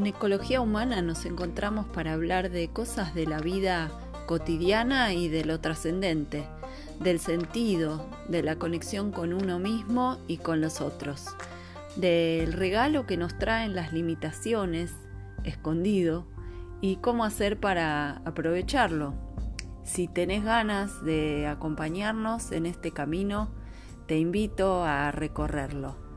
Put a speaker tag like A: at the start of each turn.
A: En Ecología Humana nos encontramos para hablar de cosas de la vida cotidiana y de lo trascendente, del sentido, de la conexión con uno mismo y con los otros, del regalo que nos traen las limitaciones, escondido, y cómo hacer para aprovecharlo. Si tenés ganas de acompañarnos en este camino, te invito a recorrerlo.